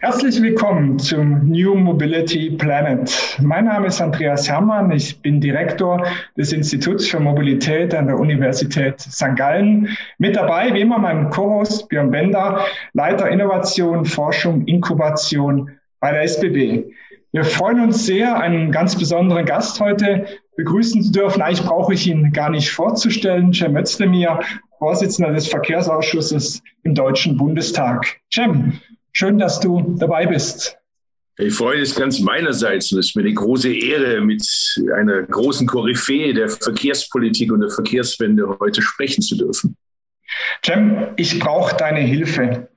Herzlich willkommen zum New Mobility Planet. Mein Name ist Andreas Herrmann. Ich bin Direktor des Instituts für Mobilität an der Universität St. Gallen. Mit dabei, wie immer, mein Co-Host Björn Bender, Leiter Innovation, Forschung, Inkubation bei der SBB. Wir freuen uns sehr, einen ganz besonderen Gast heute begrüßen zu dürfen. Eigentlich brauche ich ihn gar nicht vorzustellen. Cem Özdemir, Vorsitzender des Verkehrsausschusses im Deutschen Bundestag. Cem, Schön, dass du dabei bist. Ich freue mich ganz meinerseits. Und es ist mir eine große Ehre, mit einer großen Koryphäe der Verkehrspolitik und der Verkehrswende heute sprechen zu dürfen. Cem, ich brauche deine Hilfe.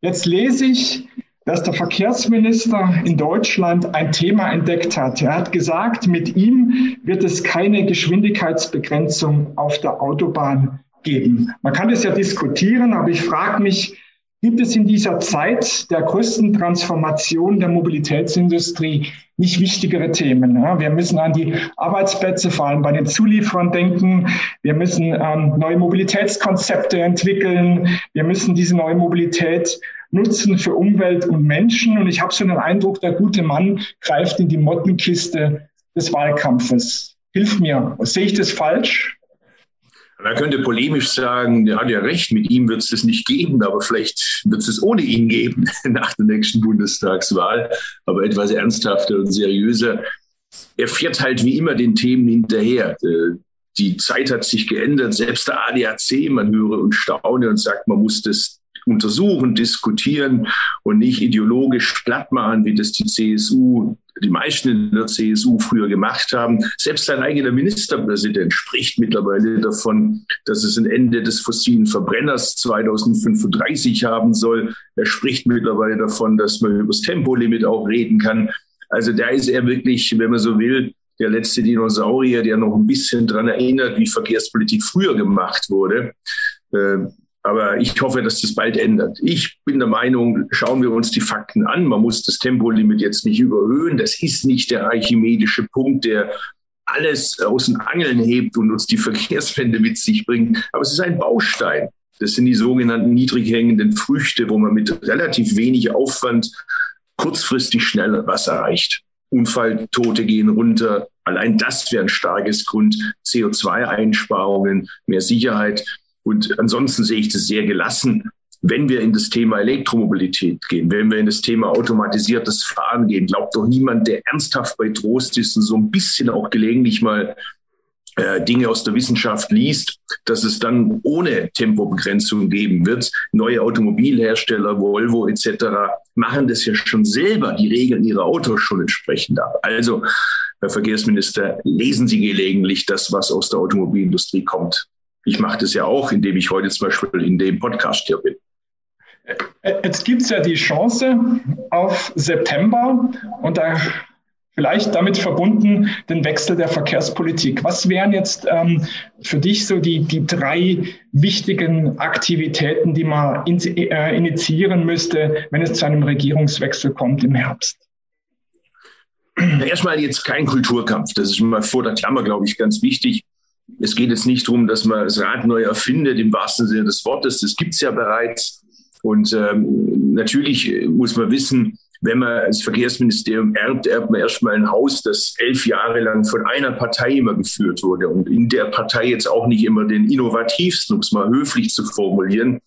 Jetzt lese ich, dass der Verkehrsminister in Deutschland ein Thema entdeckt hat. Er hat gesagt, mit ihm wird es keine Geschwindigkeitsbegrenzung auf der Autobahn geben. Man kann das ja diskutieren, aber ich frage mich, Gibt es in dieser Zeit der größten Transformation der Mobilitätsindustrie nicht wichtigere Themen? wir müssen an die Arbeitsplätze, vor allem bei den Zulieferern denken. Wir müssen ähm, neue Mobilitätskonzepte entwickeln. Wir müssen diese neue Mobilität nutzen für Umwelt und Menschen. Und ich habe so den Eindruck, der gute Mann greift in die Mottenkiste des Wahlkampfes. Hilf mir, sehe ich das falsch? Man könnte polemisch sagen, der hat ja recht, mit ihm wird es das nicht geben, aber vielleicht wird es es ohne ihn geben nach der nächsten Bundestagswahl, aber etwas ernsthafter und seriöser. Er fährt halt wie immer den Themen hinterher. Äh, die Zeit hat sich geändert, selbst der ADAC, man höre und staune und sagt, man muss das untersuchen, diskutieren und nicht ideologisch glatt machen, wie das die CSU die meisten in der CSU früher gemacht haben. Selbst sein eigener Ministerpräsident spricht mittlerweile davon, dass es ein Ende des fossilen Verbrenners 2035 haben soll. Er spricht mittlerweile davon, dass man über das Tempolimit auch reden kann. Also da ist er wirklich, wenn man so will, der letzte Dinosaurier, der noch ein bisschen daran erinnert, wie Verkehrspolitik früher gemacht wurde. Äh, aber ich hoffe, dass das bald ändert. Ich bin der Meinung, schauen wir uns die Fakten an. Man muss das Tempolimit jetzt nicht überhöhen. Das ist nicht der archimedische Punkt, der alles aus den Angeln hebt und uns die Verkehrswende mit sich bringt. Aber es ist ein Baustein. Das sind die sogenannten niedrig hängenden Früchte, wo man mit relativ wenig Aufwand kurzfristig schnell was erreicht. Unfalltote gehen runter. Allein das wäre ein starkes Grund. CO2-Einsparungen, mehr Sicherheit. Und ansonsten sehe ich das sehr gelassen. Wenn wir in das Thema Elektromobilität gehen, wenn wir in das Thema automatisiertes Fahren gehen, glaubt doch niemand, der ernsthaft bei Trost ist und so ein bisschen auch gelegentlich mal äh, Dinge aus der Wissenschaft liest, dass es dann ohne Tempobegrenzung geben wird. Neue Automobilhersteller, Volvo etc. machen das ja schon selber, die regeln ihre Autos schon entsprechend ab. Also, Herr Verkehrsminister, lesen Sie gelegentlich das, was aus der Automobilindustrie kommt. Ich mache das ja auch, indem ich heute zum Beispiel in dem Podcast hier bin. Jetzt gibt es ja die Chance auf September und da vielleicht damit verbunden den Wechsel der Verkehrspolitik. Was wären jetzt ähm, für dich so die, die drei wichtigen Aktivitäten, die man in, äh, initiieren müsste, wenn es zu einem Regierungswechsel kommt im Herbst? Erstmal jetzt kein Kulturkampf. Das ist mal vor der Klammer, glaube ich, ganz wichtig es geht jetzt nicht darum, dass man das Rad neu erfindet, im wahrsten Sinne des Wortes. Das gibt es ja bereits. Und ähm, natürlich muss man wissen, wenn man als Verkehrsministerium erbt, erbt man erstmal ein Haus, das elf Jahre lang von einer Partei immer geführt wurde und in der Partei jetzt auch nicht immer den innovativsten, um es mal höflich zu formulieren,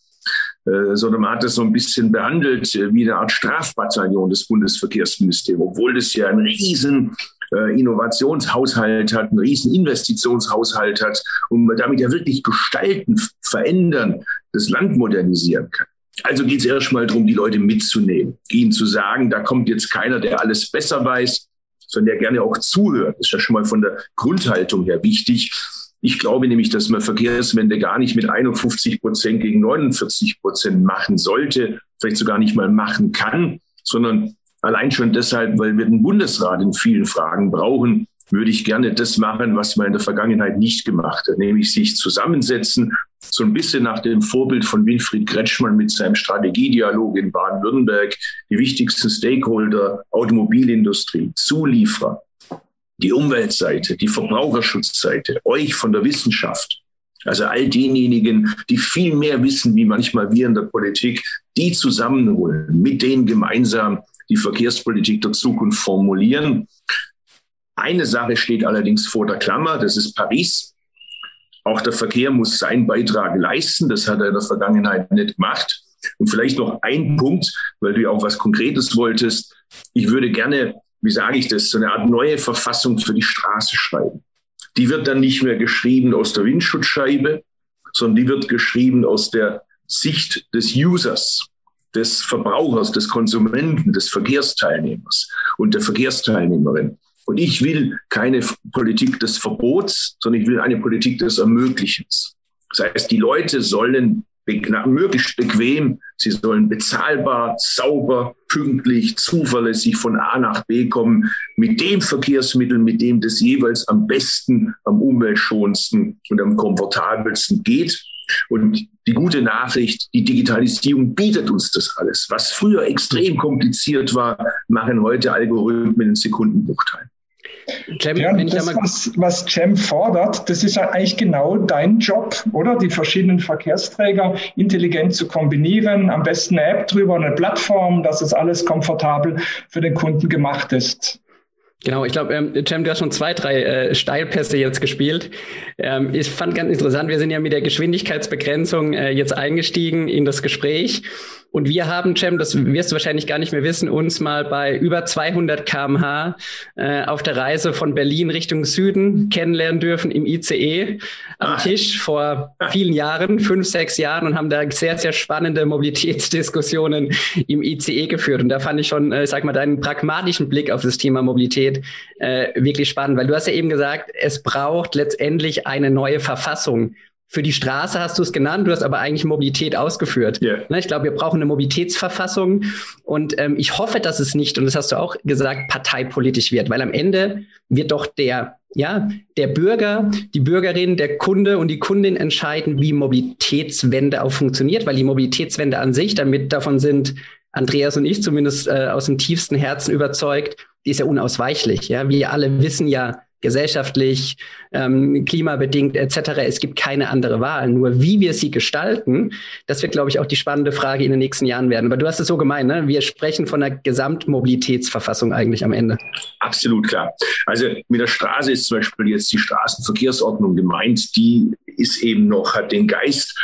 äh, sondern man hat das so ein bisschen behandelt äh, wie eine Art Strafbataillon des Bundesverkehrsministeriums, obwohl das ja ein riesen äh, Innovationshaushalt hat, einen riesen Investitionshaushalt hat und damit ja wirklich gestalten, verändern, das Land modernisieren kann. Also geht es erstmal darum, die Leute mitzunehmen, ihnen zu sagen, da kommt jetzt keiner, der alles besser weiß, sondern der gerne auch zuhört. Das ist ja schon mal von der Grundhaltung her wichtig. Ich glaube nämlich, dass man Verkehrswende gar nicht mit 51 Prozent gegen 49 Prozent machen sollte, vielleicht sogar nicht mal machen kann, sondern Allein schon deshalb, weil wir den Bundesrat in vielen Fragen brauchen, würde ich gerne das machen, was man in der Vergangenheit nicht gemacht hat, nämlich sich zusammensetzen, so ein bisschen nach dem Vorbild von Winfried Kretschmann mit seinem Strategiedialog in Baden-Württemberg, die wichtigsten Stakeholder, Automobilindustrie, Zulieferer, die Umweltseite, die Verbraucherschutzseite, euch von der Wissenschaft, also all denjenigen, die viel mehr wissen, wie manchmal wir in der Politik, die zusammenholen, mit denen gemeinsam die Verkehrspolitik der Zukunft formulieren. Eine Sache steht allerdings vor der Klammer, das ist Paris. Auch der Verkehr muss seinen Beitrag leisten. Das hat er in der Vergangenheit nicht gemacht. Und vielleicht noch ein Punkt, weil du ja auch was Konkretes wolltest. Ich würde gerne, wie sage ich das, so eine Art neue Verfassung für die Straße schreiben. Die wird dann nicht mehr geschrieben aus der Windschutzscheibe, sondern die wird geschrieben aus der Sicht des Users, des Verbrauchers, des Konsumenten, des Verkehrsteilnehmers und der Verkehrsteilnehmerin. Und ich will keine Politik des Verbots, sondern ich will eine Politik des Ermöglichens. Das heißt, die Leute sollen möglichst bequem, sie sollen bezahlbar, sauber, pünktlich, zuverlässig von A nach B kommen, mit dem Verkehrsmittel, mit dem das jeweils am besten, am umweltschonendsten und am komfortabelsten geht. Und die gute Nachricht, die Digitalisierung bietet uns das alles. Was früher extrem kompliziert war, machen heute Algorithmen in Sekundenbruchteilen. Cem, ja, das, was, was Cem fordert, das ist ja eigentlich genau dein Job, oder? Die verschiedenen Verkehrsträger intelligent zu kombinieren, am besten eine App drüber, eine Plattform, dass es alles komfortabel für den Kunden gemacht ist. Genau, ich glaube, ähm, Cem, du hast schon zwei, drei äh, Steilpässe jetzt gespielt. Ähm, ich fand ganz interessant, wir sind ja mit der Geschwindigkeitsbegrenzung äh, jetzt eingestiegen in das Gespräch. Und wir haben, Cem, das wirst du wahrscheinlich gar nicht mehr wissen, uns mal bei über 200 kmh äh, auf der Reise von Berlin Richtung Süden kennenlernen dürfen im ICE am ah. Tisch vor vielen Jahren, fünf, sechs Jahren und haben da sehr, sehr spannende Mobilitätsdiskussionen im ICE geführt. Und da fand ich schon, äh, sag mal, deinen pragmatischen Blick auf das Thema Mobilität äh, wirklich spannend, weil du hast ja eben gesagt, es braucht letztendlich eine neue Verfassung für die Straße hast du es genannt, du hast aber eigentlich Mobilität ausgeführt. Yeah. Ich glaube, wir brauchen eine Mobilitätsverfassung und ähm, ich hoffe, dass es nicht, und das hast du auch gesagt, parteipolitisch wird, weil am Ende wird doch der, ja, der Bürger, die Bürgerin, der Kunde und die Kundin entscheiden, wie Mobilitätswende auch funktioniert, weil die Mobilitätswende an sich, damit davon sind Andreas und ich zumindest äh, aus dem tiefsten Herzen überzeugt, die ist ja unausweichlich. Ja, wir alle wissen ja, gesellschaftlich, ähm, klimabedingt etc. Es gibt keine andere Wahl. Nur wie wir sie gestalten, das wird, glaube ich, auch die spannende Frage in den nächsten Jahren werden. Aber du hast es so gemeint, ne? wir sprechen von einer Gesamtmobilitätsverfassung eigentlich am Ende. Absolut klar. Also mit der Straße ist zum Beispiel jetzt die Straßenverkehrsordnung gemeint. Die ist eben noch, hat den Geist,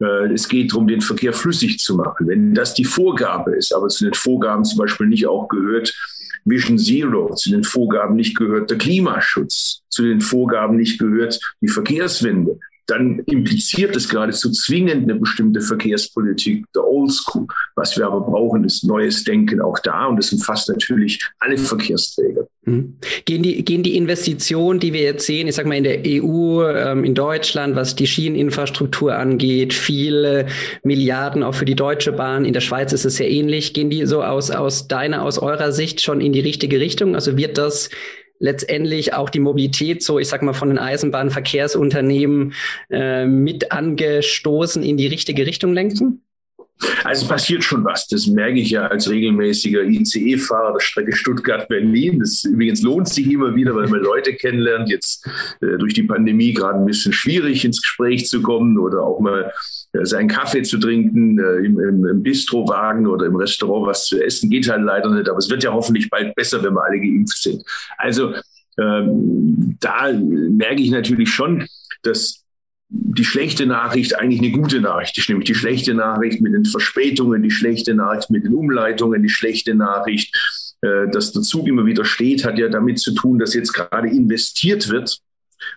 äh, es geht darum, den Verkehr flüssig zu machen. Wenn das die Vorgabe ist, aber zu den Vorgaben zum Beispiel nicht auch gehört, Vision Zero, zu den Vorgaben nicht gehört der Klimaschutz, zu den Vorgaben nicht gehört die Verkehrswende, dann impliziert es geradezu zwingend eine bestimmte Verkehrspolitik der Oldschool. Was wir aber brauchen, ist neues Denken auch da und das umfasst natürlich alle Verkehrsträger. Mhm. Gehen die, gehen die Investitionen, die wir jetzt sehen, ich sag mal in der EU, ähm, in Deutschland, was die Schieneninfrastruktur angeht, viele Milliarden auch für die Deutsche Bahn, in der Schweiz ist es sehr ähnlich, gehen die so aus, aus deiner, aus eurer Sicht schon in die richtige Richtung? Also wird das letztendlich auch die Mobilität, so ich sag mal von den Eisenbahnverkehrsunternehmen äh, mit angestoßen in die richtige Richtung lenken? Also es passiert schon was. Das merke ich ja als regelmäßiger ICE-Fahrer der Strecke Stuttgart-Berlin. Das übrigens lohnt sich immer wieder, weil man Leute kennenlernt. Jetzt äh, durch die Pandemie gerade ein bisschen schwierig ins Gespräch zu kommen oder auch mal äh, seinen Kaffee zu trinken äh, im, im, im Bistrowagen oder im Restaurant was zu essen. Geht halt leider nicht. Aber es wird ja hoffentlich bald besser, wenn wir alle geimpft sind. Also ähm, da merke ich natürlich schon, dass die schlechte Nachricht eigentlich eine gute Nachricht ist, nämlich die schlechte Nachricht mit den Verspätungen, die schlechte Nachricht mit den Umleitungen, die schlechte Nachricht, äh, dass der Zug immer wieder steht, hat ja damit zu tun, dass jetzt gerade investiert wird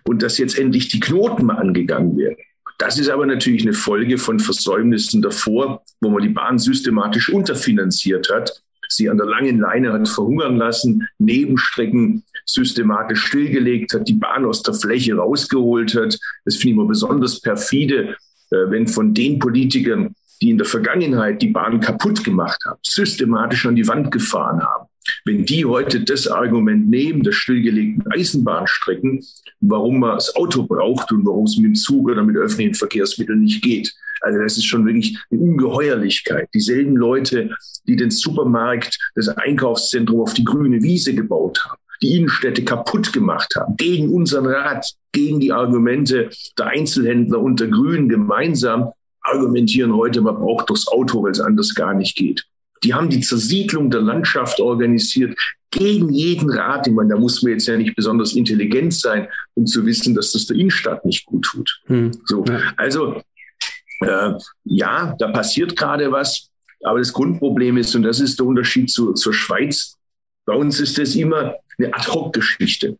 und dass jetzt endlich die Knoten angegangen werden. Das ist aber natürlich eine Folge von Versäumnissen davor, wo man die Bahn systematisch unterfinanziert hat sie an der langen Leine hat verhungern lassen, Nebenstrecken systematisch stillgelegt hat, die Bahn aus der Fläche rausgeholt hat. Das finde ich immer besonders perfide, äh, wenn von den Politikern, die in der Vergangenheit die Bahn kaputt gemacht haben, systematisch an die Wand gefahren haben, wenn die heute das Argument nehmen, der stillgelegten Eisenbahnstrecken, warum man das Auto braucht und warum es mit dem Zug oder mit öffentlichen Verkehrsmitteln nicht geht. Also das ist schon wirklich eine Ungeheuerlichkeit. Dieselben Leute, die den Supermarkt, das Einkaufszentrum auf die grüne Wiese gebaut haben, die Innenstädte kaputt gemacht haben, gegen unseren Rat, gegen die Argumente der Einzelhändler und der Grünen gemeinsam, argumentieren heute, man braucht das Auto, weil es anders gar nicht geht. Die haben die Zersiedlung der Landschaft organisiert gegen jeden Rat. Ich meine, da muss man jetzt ja nicht besonders intelligent sein, um zu wissen, dass das der Innenstadt nicht gut tut. Hm. So, also äh, ja, da passiert gerade was. Aber das Grundproblem ist, und das ist der Unterschied zu, zur Schweiz, bei uns ist das immer eine Ad-Hoc-Geschichte.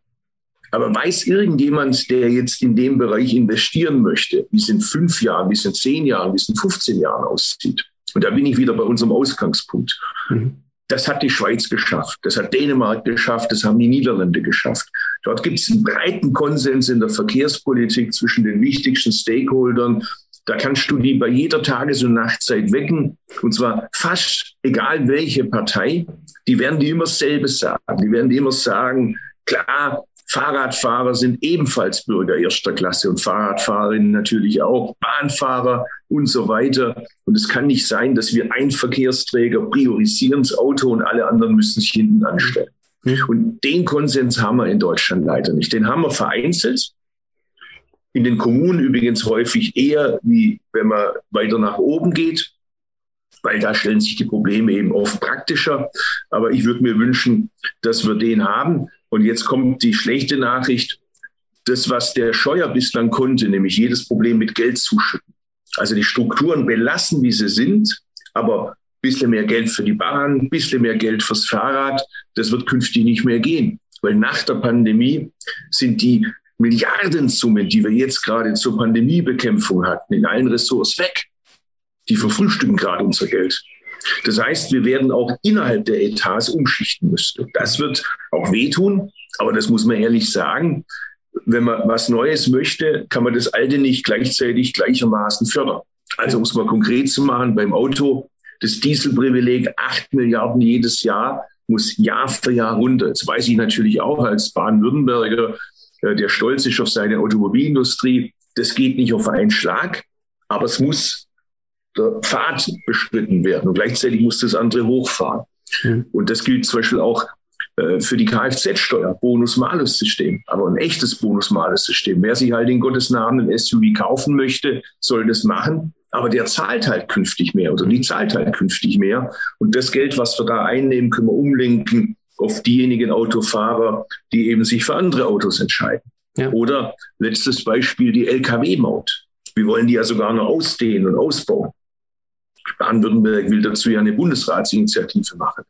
Aber weiß irgendjemand, der jetzt in dem Bereich investieren möchte, wie es in fünf Jahren, wie es in zehn Jahren, wie es in 15 Jahren aussieht? Und da bin ich wieder bei unserem Ausgangspunkt. Mhm. Das hat die Schweiz geschafft, das hat Dänemark geschafft, das haben die Niederlande geschafft. Dort gibt es einen breiten Konsens in der Verkehrspolitik zwischen den wichtigsten Stakeholdern. Da kannst du die bei jeder Tages- und Nachtzeit wecken. Und zwar fast egal welche Partei. Die werden die immer dasselbe sagen. Die werden die immer sagen, klar, Fahrradfahrer sind ebenfalls Bürger erster Klasse und Fahrradfahrerinnen natürlich auch, Bahnfahrer und so weiter. Und es kann nicht sein, dass wir ein Verkehrsträger priorisieren das Auto und alle anderen müssen sich hinten anstellen. Mhm. Und den Konsens haben wir in Deutschland leider nicht. Den haben wir vereinzelt. In den Kommunen übrigens häufig eher, wie wenn man weiter nach oben geht, weil da stellen sich die Probleme eben oft praktischer. Aber ich würde mir wünschen, dass wir den haben. Und jetzt kommt die schlechte Nachricht. Das, was der Scheuer bislang konnte, nämlich jedes Problem mit Geld zuschütten. Also die Strukturen belassen, wie sie sind, aber ein bisschen mehr Geld für die Bahn, ein bisschen mehr Geld fürs Fahrrad, das wird künftig nicht mehr gehen. Weil nach der Pandemie sind die Milliardensummen, die wir jetzt gerade zur Pandemiebekämpfung hatten, in allen Ressorts weg. Die verfrühstücken gerade unser Geld. Das heißt, wir werden auch innerhalb der Etats umschichten müssen. Das wird auch wehtun, aber das muss man ehrlich sagen. Wenn man was Neues möchte, kann man das Alte nicht gleichzeitig gleichermaßen fördern. Also muss man konkret zu machen beim Auto, das Dieselprivileg, acht Milliarden jedes Jahr, muss Jahr für Jahr runter. Jetzt weiß ich natürlich auch als Baden-Württemberger, der stolz ist auf seine Automobilindustrie, das geht nicht auf einen Schlag, aber es muss der Pfad beschritten werden und gleichzeitig muss das andere hochfahren. Mhm. Und das gilt zum Beispiel auch äh, für die Kfz-Steuer, Bonus-Malus-System, aber ein echtes Bonus-Malus-System. Wer sich halt in Gottes Namen ein SUV kaufen möchte, soll das machen. Aber der zahlt halt künftig mehr oder die zahlt halt künftig mehr. Und das Geld, was wir da einnehmen, können wir umlenken auf diejenigen Autofahrer, die eben sich für andere Autos entscheiden. Ja. Oder letztes Beispiel die Lkw-Maut. Wir wollen die ja sogar noch ausdehnen und ausbauen. Baden-Württemberg will dazu ja eine Bundesratsinitiative machen.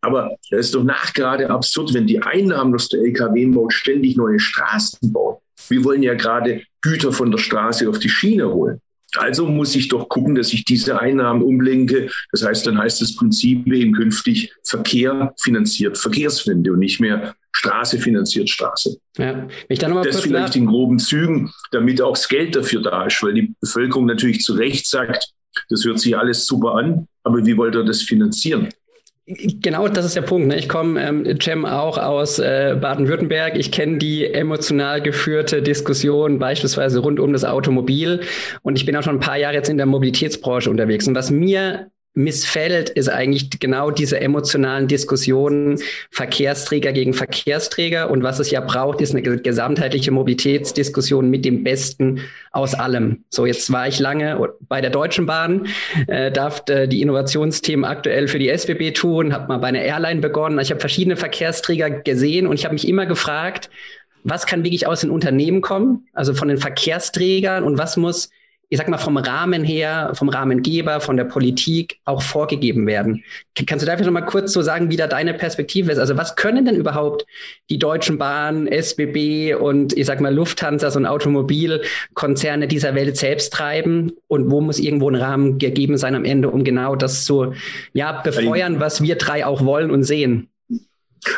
Aber das ist doch nachgerade absurd, wenn die Einnahmen aus der Lkw-Maut ständig neue Straßen bauen. Wir wollen ja gerade Güter von der Straße auf die Schiene holen. Also muss ich doch gucken, dass ich diese Einnahmen umlenke. Das heißt, dann heißt das Prinzip eben künftig Verkehr finanziert Verkehrswende und nicht mehr Straße finanziert Straße. Ja, ich dann mal das vielleicht in groben Zügen, damit auch das Geld dafür da ist, weil die Bevölkerung natürlich zu Recht sagt, das hört sich alles super an, aber wie wollt ihr das finanzieren? Genau, das ist der Punkt. Ne? Ich komme, ähm, Cem, auch aus äh, Baden-Württemberg. Ich kenne die emotional geführte Diskussion beispielsweise rund um das Automobil. Und ich bin auch schon ein paar Jahre jetzt in der Mobilitätsbranche unterwegs. Und was mir missfällt, ist eigentlich genau diese emotionalen Diskussionen Verkehrsträger gegen Verkehrsträger. Und was es ja braucht, ist eine gesamtheitliche Mobilitätsdiskussion mit dem Besten aus allem. So, jetzt war ich lange bei der Deutschen Bahn, äh, darf äh, die Innovationsthemen aktuell für die SBB tun, habe mal bei einer Airline begonnen. Ich habe verschiedene Verkehrsträger gesehen und ich habe mich immer gefragt, was kann wirklich aus den Unternehmen kommen, also von den Verkehrsträgern und was muss ich sag mal, vom Rahmen her, vom Rahmengeber, von der Politik auch vorgegeben werden. Kannst du dafür noch mal kurz so sagen, wie da deine Perspektive ist? Also was können denn überhaupt die Deutschen Bahn, SBB und ich sag mal Lufthansa, so ein Automobilkonzerne dieser Welt selbst treiben? Und wo muss irgendwo ein Rahmen gegeben sein am Ende, um genau das zu ja, befeuern, was wir drei auch wollen und sehen?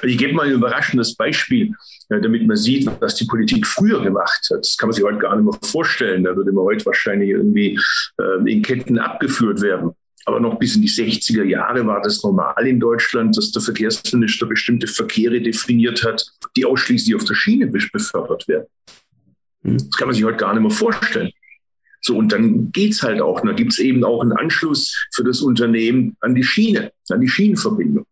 Ich gebe mal ein überraschendes Beispiel, damit man sieht, was die Politik früher gemacht hat. Das kann man sich heute gar nicht mehr vorstellen. Da würde man heute wahrscheinlich irgendwie äh, in Ketten abgeführt werden. Aber noch bis in die 60er Jahre war das normal in Deutschland, dass der Verkehrsminister bestimmte Verkehre definiert hat, die ausschließlich auf der Schiene befördert werden. Hm. Das kann man sich heute gar nicht mehr vorstellen. So, und dann geht's halt auch. Da gibt's eben auch einen Anschluss für das Unternehmen an die Schiene, an die Schienenverbindung.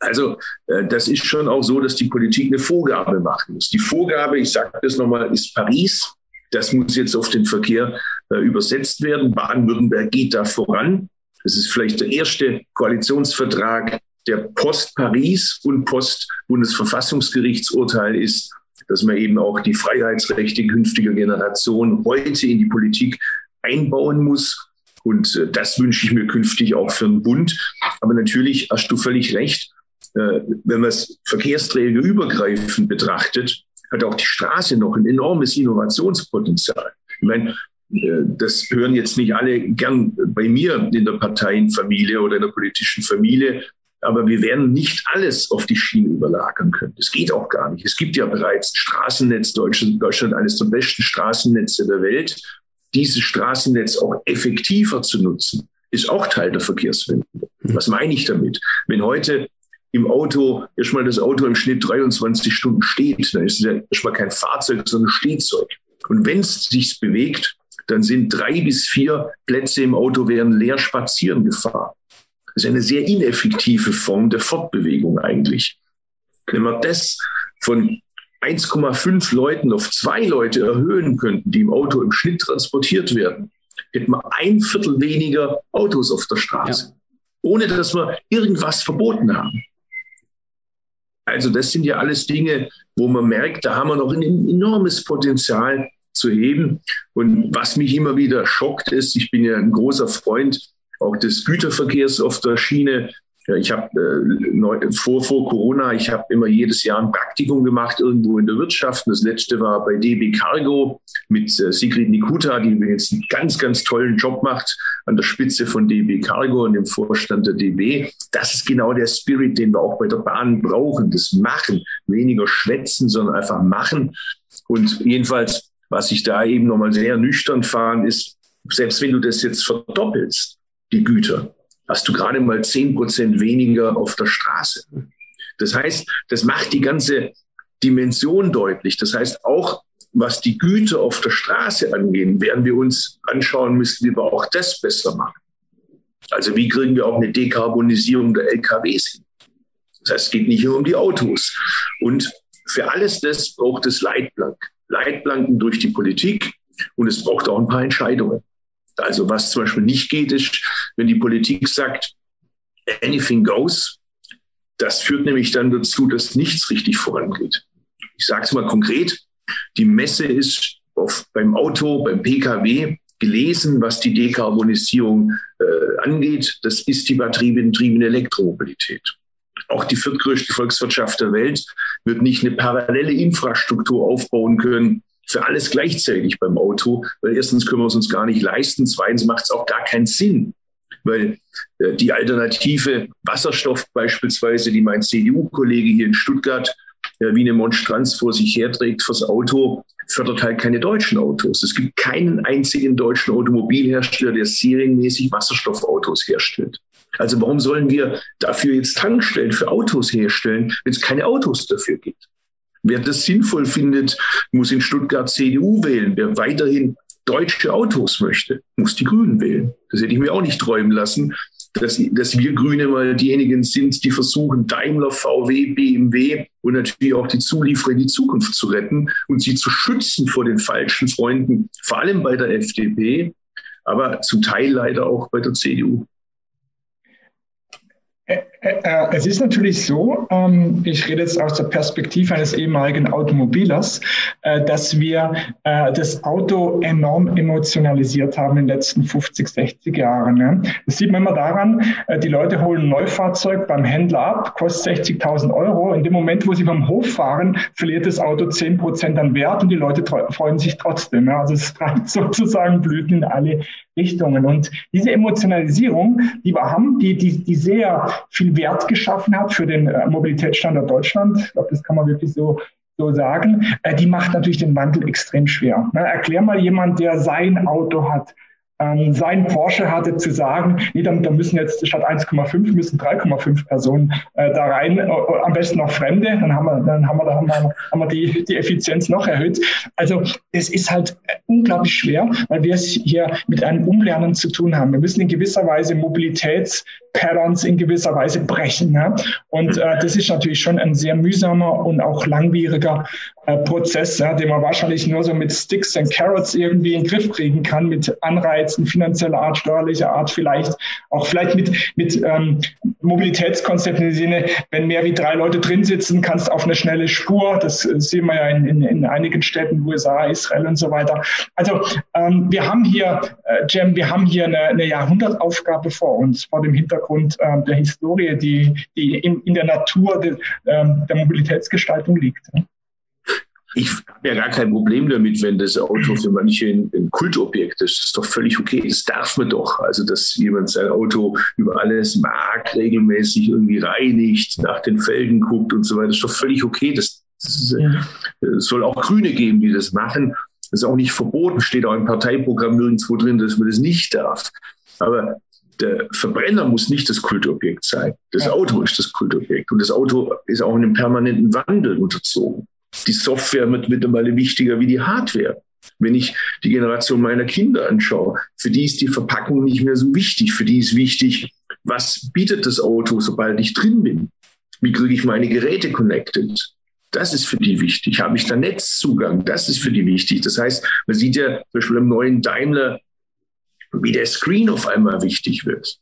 Also äh, das ist schon auch so, dass die Politik eine Vorgabe machen muss. Die Vorgabe, ich sage das nochmal, ist Paris. Das muss jetzt auf den Verkehr äh, übersetzt werden. Baden-Württemberg geht da voran. Das ist vielleicht der erste Koalitionsvertrag, der Post-Paris und Post-Bundesverfassungsgerichtsurteil ist, dass man eben auch die Freiheitsrechte künftiger Generation heute in die Politik einbauen muss. Und äh, das wünsche ich mir künftig auch für den Bund. Aber natürlich hast du völlig recht. Äh, wenn man es Verkehrsträger übergreifend betrachtet, hat auch die Straße noch ein enormes Innovationspotenzial. Ich meine, äh, das hören jetzt nicht alle gern bei mir in der Parteienfamilie oder in der politischen Familie. Aber wir werden nicht alles auf die Schiene überlagern können. Das geht auch gar nicht. Es gibt ja bereits Straßennetz, Deutschland, Deutschland eines der besten Straßennetze der Welt. Dieses Straßennetz auch effektiver zu nutzen, ist auch Teil der Verkehrswende. Was meine ich damit? Wenn heute im Auto erstmal das Auto im Schnitt 23 Stunden steht, dann ist es ja erstmal kein Fahrzeug, sondern Stehzeug. Und wenn es sich bewegt, dann sind drei bis vier Plätze im Auto werden leer spazieren gefahren. Das ist eine sehr ineffektive Form der Fortbewegung eigentlich. Wenn man das von 1,5 Leuten auf zwei Leute erhöhen könnten, die im Auto im Schnitt transportiert werden, hätten wir ein Viertel weniger Autos auf der Straße, ja. ohne dass wir irgendwas verboten haben. Also das sind ja alles Dinge, wo man merkt, da haben wir noch ein enormes Potenzial zu heben. Und was mich immer wieder schockt ist, ich bin ja ein großer Freund auch des Güterverkehrs auf der Schiene. Ich habe äh, vor, vor Corona, ich habe immer jedes Jahr ein Praktikum gemacht irgendwo in der Wirtschaft. Das letzte war bei DB Cargo mit äh, Sigrid Nikuta, die jetzt einen ganz, ganz tollen Job macht an der Spitze von DB Cargo und im Vorstand der DB. Das ist genau der Spirit, den wir auch bei der Bahn brauchen. Das Machen, weniger schwätzen, sondern einfach machen. Und jedenfalls, was ich da eben nochmal sehr nüchtern fahren, ist, selbst wenn du das jetzt verdoppelst, die Güter, hast du gerade mal zehn Prozent weniger auf der Straße. Das heißt, das macht die ganze Dimension deutlich. Das heißt, auch was die Güter auf der Straße angehen, werden wir uns anschauen müssen, wie wir auch das besser machen. Also wie kriegen wir auch eine Dekarbonisierung der LKWs hin? Das heißt, es geht nicht nur um die Autos. Und für alles das braucht es Leitplanken. Leitplanken durch die Politik und es braucht auch ein paar Entscheidungen. Also was zum Beispiel nicht geht, ist, wenn die Politik sagt, anything goes, das führt nämlich dann dazu, dass nichts richtig vorangeht. Ich sage es mal konkret, die Messe ist auf, beim Auto, beim Pkw gelesen, was die Dekarbonisierung äh, angeht. Das ist die batteriebetriebene Elektromobilität. Auch die viertgrößte Volkswirtschaft der Welt wird nicht eine parallele Infrastruktur aufbauen können, für alles gleichzeitig beim Auto, weil erstens können wir es uns gar nicht leisten, zweitens macht es auch gar keinen Sinn, weil äh, die Alternative Wasserstoff beispielsweise, die mein CDU-Kollege hier in Stuttgart äh, wie eine Monstranz vor sich herträgt fürs Auto, fördert halt keine deutschen Autos. Es gibt keinen einzigen deutschen Automobilhersteller, der serienmäßig Wasserstoffautos herstellt. Also warum sollen wir dafür jetzt Tankstellen für Autos herstellen, wenn es keine Autos dafür gibt? Wer das sinnvoll findet, muss in Stuttgart CDU wählen. Wer weiterhin deutsche Autos möchte, muss die Grünen wählen. Das hätte ich mir auch nicht träumen lassen, dass, dass wir Grüne mal diejenigen sind, die versuchen, Daimler, VW, BMW und natürlich auch die Zulieferer in die Zukunft zu retten und sie zu schützen vor den falschen Freunden, vor allem bei der FDP, aber zum Teil leider auch bei der CDU. Äh, äh, es ist natürlich so, ähm, ich rede jetzt aus der Perspektive eines ehemaligen Automobilers, äh, dass wir das Auto enorm emotionalisiert haben in den letzten 50, 60 Jahren. Das sieht man immer daran, die Leute holen ein Neufahrzeug beim Händler ab, kostet 60.000 Euro. In dem Moment, wo sie vom Hof fahren, verliert das Auto 10 Prozent an Wert und die Leute freuen sich trotzdem. Also es treibt sozusagen Blüten in alle Richtungen. Und diese Emotionalisierung, die wir haben, die, die, die sehr viel Wert geschaffen hat für den äh, Mobilitätsstandort Deutschland, ich glaube, das kann man wirklich so so sagen, äh, die macht natürlich den Wandel extrem schwer. Erklär mal jemand, der sein Auto hat, ähm, sein Porsche hatte, zu sagen, nee, dann müssen jetzt statt 1,5 müssen 3,5 Personen äh, da rein, am besten noch Fremde, dann haben wir, dann haben wir, dann haben wir, haben wir die, die Effizienz noch erhöht. Also es ist halt unglaublich schwer, weil wir es hier mit einem Umlernen zu tun haben. Wir müssen in gewisser Weise Mobilitätspatterns in gewisser Weise brechen. Ne? Und äh, das ist natürlich schon ein sehr mühsamer und auch langwieriger äh, Prozess, ja, den man wahrscheinlich nur so mit Sticks and Carrots irgendwie in den Griff kriegen kann, mit Anreizen finanzieller Art, steuerlicher Art, vielleicht auch vielleicht mit, mit ähm, Mobilitätskonzepten im Sinne, wenn mehr wie drei Leute drin sitzen, kannst du auf eine schnelle Spur, das sehen wir ja in, in, in einigen Städten, USA, Israel und so weiter. Also ähm, wir haben hier, äh, Jem, wir haben hier eine, eine Jahrhundertaufgabe vor uns, vor dem Hintergrund äh, der Historie, die, die in, in der Natur de, äh, der Mobilitätsgestaltung liegt. Ich habe ja gar kein Problem damit, wenn das Auto für manche ein, ein, Kultobjekt ist. Das ist doch völlig okay. Das darf man doch. Also, dass jemand sein Auto über alles mag, regelmäßig irgendwie reinigt, nach den Felgen guckt und so weiter, das ist doch völlig okay. Das, das ja. es soll auch Grüne geben, die das machen. Das ist auch nicht verboten, steht auch im Parteiprogramm nirgendwo drin, dass man das nicht darf. Aber der Verbrenner muss nicht das Kultobjekt sein. Das Auto ist das Kultobjekt. Und das Auto ist auch einem permanenten Wandel unterzogen. Die Software wird mittlerweile wichtiger wie die Hardware. Wenn ich die Generation meiner Kinder anschaue, für die ist die Verpackung nicht mehr so wichtig. Für die ist wichtig, was bietet das Auto, sobald ich drin bin? Wie kriege ich meine Geräte connected? Das ist für die wichtig. Habe ich da Netzzugang? Das ist für die wichtig. Das heißt, man sieht ja zum Beispiel im neuen Daimler, wie der Screen auf einmal wichtig wird.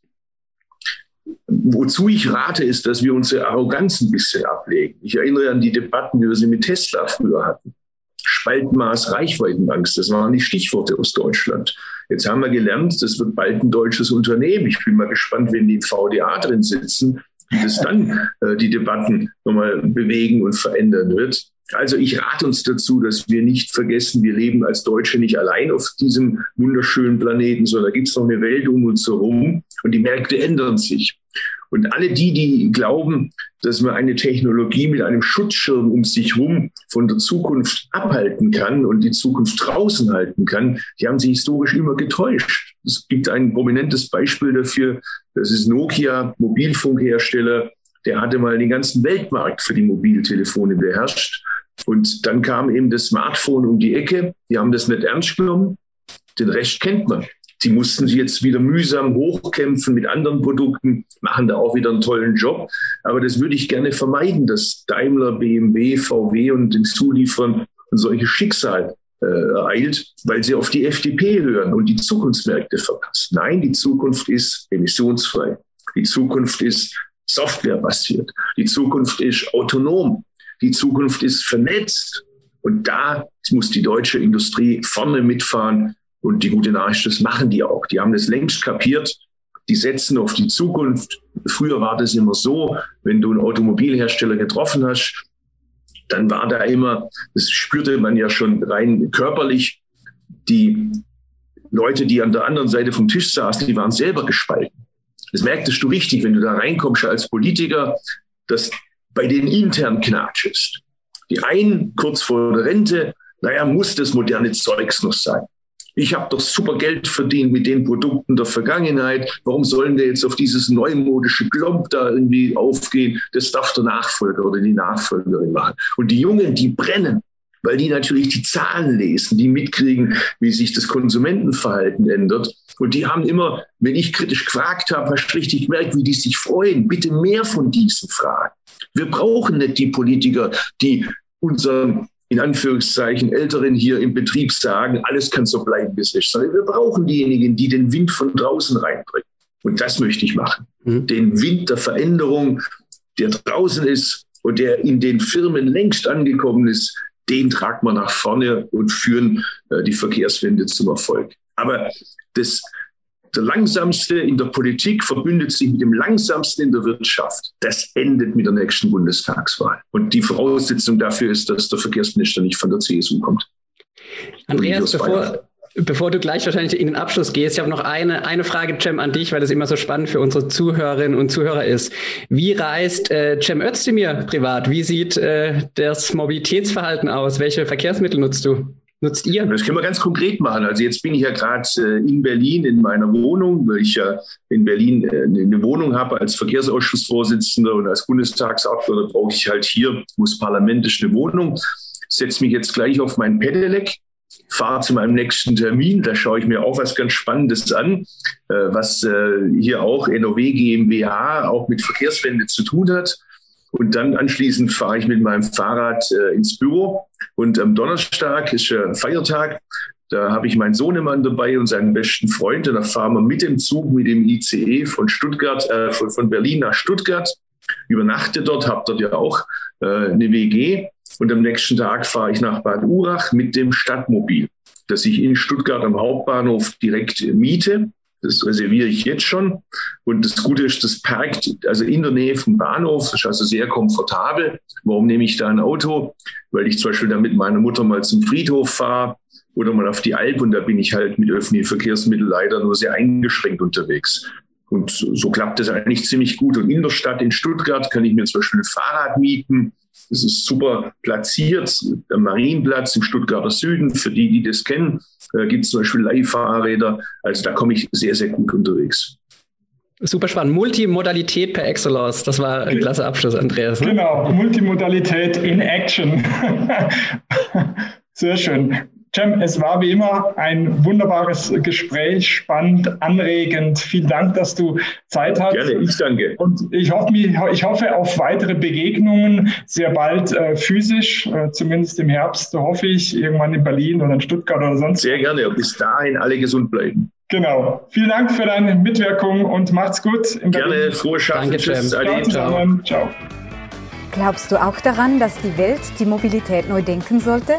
Wozu ich rate, ist, dass wir unsere Arroganz ein bisschen ablegen. Ich erinnere an die Debatten, wie wir sie mit Tesla früher hatten. Spaltmaß, Reichweitenangst, das waren die Stichworte aus Deutschland. Jetzt haben wir gelernt, das wird bald ein deutsches Unternehmen. Ich bin mal gespannt, wenn die VDA drin sitzen, wie das dann äh, die Debatten nochmal bewegen und verändern wird. Also ich rate uns dazu, dass wir nicht vergessen, wir leben als Deutsche nicht allein auf diesem wunderschönen Planeten, sondern da gibt es noch eine Welt um uns herum und die Märkte ändern sich. Und alle die, die glauben, dass man eine Technologie mit einem Schutzschirm um sich herum von der Zukunft abhalten kann und die Zukunft draußen halten kann, die haben sich historisch immer getäuscht. Es gibt ein prominentes Beispiel dafür, das ist Nokia, Mobilfunkhersteller, der hatte mal den ganzen Weltmarkt für die Mobiltelefone beherrscht. Und dann kam eben das Smartphone um die Ecke. Die haben das nicht ernst genommen. Den Rest kennt man. Die mussten sich jetzt wieder mühsam hochkämpfen mit anderen Produkten, machen da auch wieder einen tollen Job. Aber das würde ich gerne vermeiden, dass Daimler, BMW, VW und den Zulieferern ein solches Schicksal äh, ereilt, weil sie auf die FDP hören und die Zukunftsmärkte verpassen. Nein, die Zukunft ist emissionsfrei. Die Zukunft ist softwarebasiert. Die Zukunft ist autonom. Die Zukunft ist vernetzt. Und da muss die deutsche Industrie vorne mitfahren. Und die gute Nachricht, das machen die auch. Die haben das längst kapiert. Die setzen auf die Zukunft. Früher war das immer so, wenn du einen Automobilhersteller getroffen hast, dann war da immer, das spürte man ja schon rein körperlich, die Leute, die an der anderen Seite vom Tisch saßen, die waren selber gespalten. Das merktest du richtig, wenn du da reinkommst als Politiker, dass bei den intern knatschest. Die einen kurz vor der Rente, naja, muss das moderne Zeugs noch sein. Ich habe doch super Geld verdient mit den Produkten der Vergangenheit. Warum sollen wir jetzt auf dieses neumodische Klomp da irgendwie aufgehen? Das darf der Nachfolger oder die Nachfolgerin machen. Und die Jungen, die brennen weil die natürlich die Zahlen lesen, die mitkriegen, wie sich das Konsumentenverhalten ändert. Und die haben immer, wenn ich kritisch gefragt habe, hast du richtig gemerkt, wie die sich freuen. Bitte mehr von diesen Fragen. Wir brauchen nicht die Politiker, die unseren in Anführungszeichen Älteren hier im Betrieb sagen, alles kann so bleiben, wie es ist, sondern wir brauchen diejenigen, die den Wind von draußen reinbringen. Und das möchte ich machen. Mhm. Den Wind der Veränderung, der draußen ist und der in den Firmen längst angekommen ist, den tragen wir nach vorne und führen äh, die Verkehrswende zum Erfolg. Aber das, der langsamste in der Politik verbündet sich mit dem langsamsten in der Wirtschaft. Das endet mit der nächsten Bundestagswahl. Und die Voraussetzung dafür ist, dass der Verkehrsminister nicht von der CSU kommt. Andreas, bevor, Bevor du gleich wahrscheinlich in den Abschluss gehst, ich habe noch eine, eine Frage, Cem, an dich, weil das immer so spannend für unsere Zuhörerinnen und Zuhörer ist. Wie reist äh, Cem Özdemir privat? Wie sieht äh, das Mobilitätsverhalten aus? Welche Verkehrsmittel nutzt du? nutzt ihr? Das können wir ganz konkret machen. Also jetzt bin ich ja gerade äh, in Berlin in meiner Wohnung, weil ich ja in Berlin äh, eine Wohnung habe als Verkehrsausschussvorsitzender und als Bundestagsabgeordneter brauche ich halt hier, wo das Parlament eine Wohnung. Setze mich jetzt gleich auf mein Pedelec fahre zu meinem nächsten Termin. Da schaue ich mir auch was ganz Spannendes an, äh, was hier auch NOW GmbH auch mit Verkehrswende zu tun hat. Und dann anschließend fahre ich mit meinem Fahrrad äh, ins Büro. Und am Donnerstag ist ein Feiertag. Da habe ich meinen Sohnemann dabei und seinen besten Freund. Und da fahren wir mit dem Zug, mit dem ICE von Stuttgart, äh, von, von Berlin nach Stuttgart. Übernachte dort, habe dort ja auch äh, eine WG. Und am nächsten Tag fahre ich nach Bad Urach mit dem Stadtmobil, das ich in Stuttgart am Hauptbahnhof direkt miete. Das reserviere ich jetzt schon. Und das Gute ist, das parkt also in der Nähe vom Bahnhof. Das ist also sehr komfortabel. Warum nehme ich da ein Auto? Weil ich zum Beispiel da mit meiner Mutter mal zum Friedhof fahre oder mal auf die Alp und da bin ich halt mit öffentlichen Verkehrsmitteln leider nur sehr eingeschränkt unterwegs. Und so klappt das eigentlich ziemlich gut. Und in der Stadt in Stuttgart kann ich mir zum Beispiel ein Fahrrad mieten das ist super platziert. Der Marienplatz im Stuttgarter Süden, für die, die das kennen, äh, gibt es zum Beispiel Leihfahrräder. Also da komme ich sehr, sehr gut unterwegs. Super spannend. Multimodalität per Excellence. Das war ein klasse Abschluss, Andreas. Ne? Genau, Multimodalität in Action. Sehr schön. Cem, es war wie immer ein wunderbares Gespräch, spannend, anregend. Vielen Dank, dass du Zeit hast. Gerne, ich danke. Und ich hoffe, ich hoffe auf weitere Begegnungen, sehr bald äh, physisch, äh, zumindest im Herbst, hoffe ich, irgendwann in Berlin oder in Stuttgart oder sonst. Sehr gerne. Bis dahin alle gesund bleiben. Genau. Vielen Dank für deine Mitwirkung und macht's gut. Gerne, frohe Schaffen. Danke, Cem. Ciao. Ciao. Glaubst du auch daran, dass die Welt die Mobilität neu denken sollte?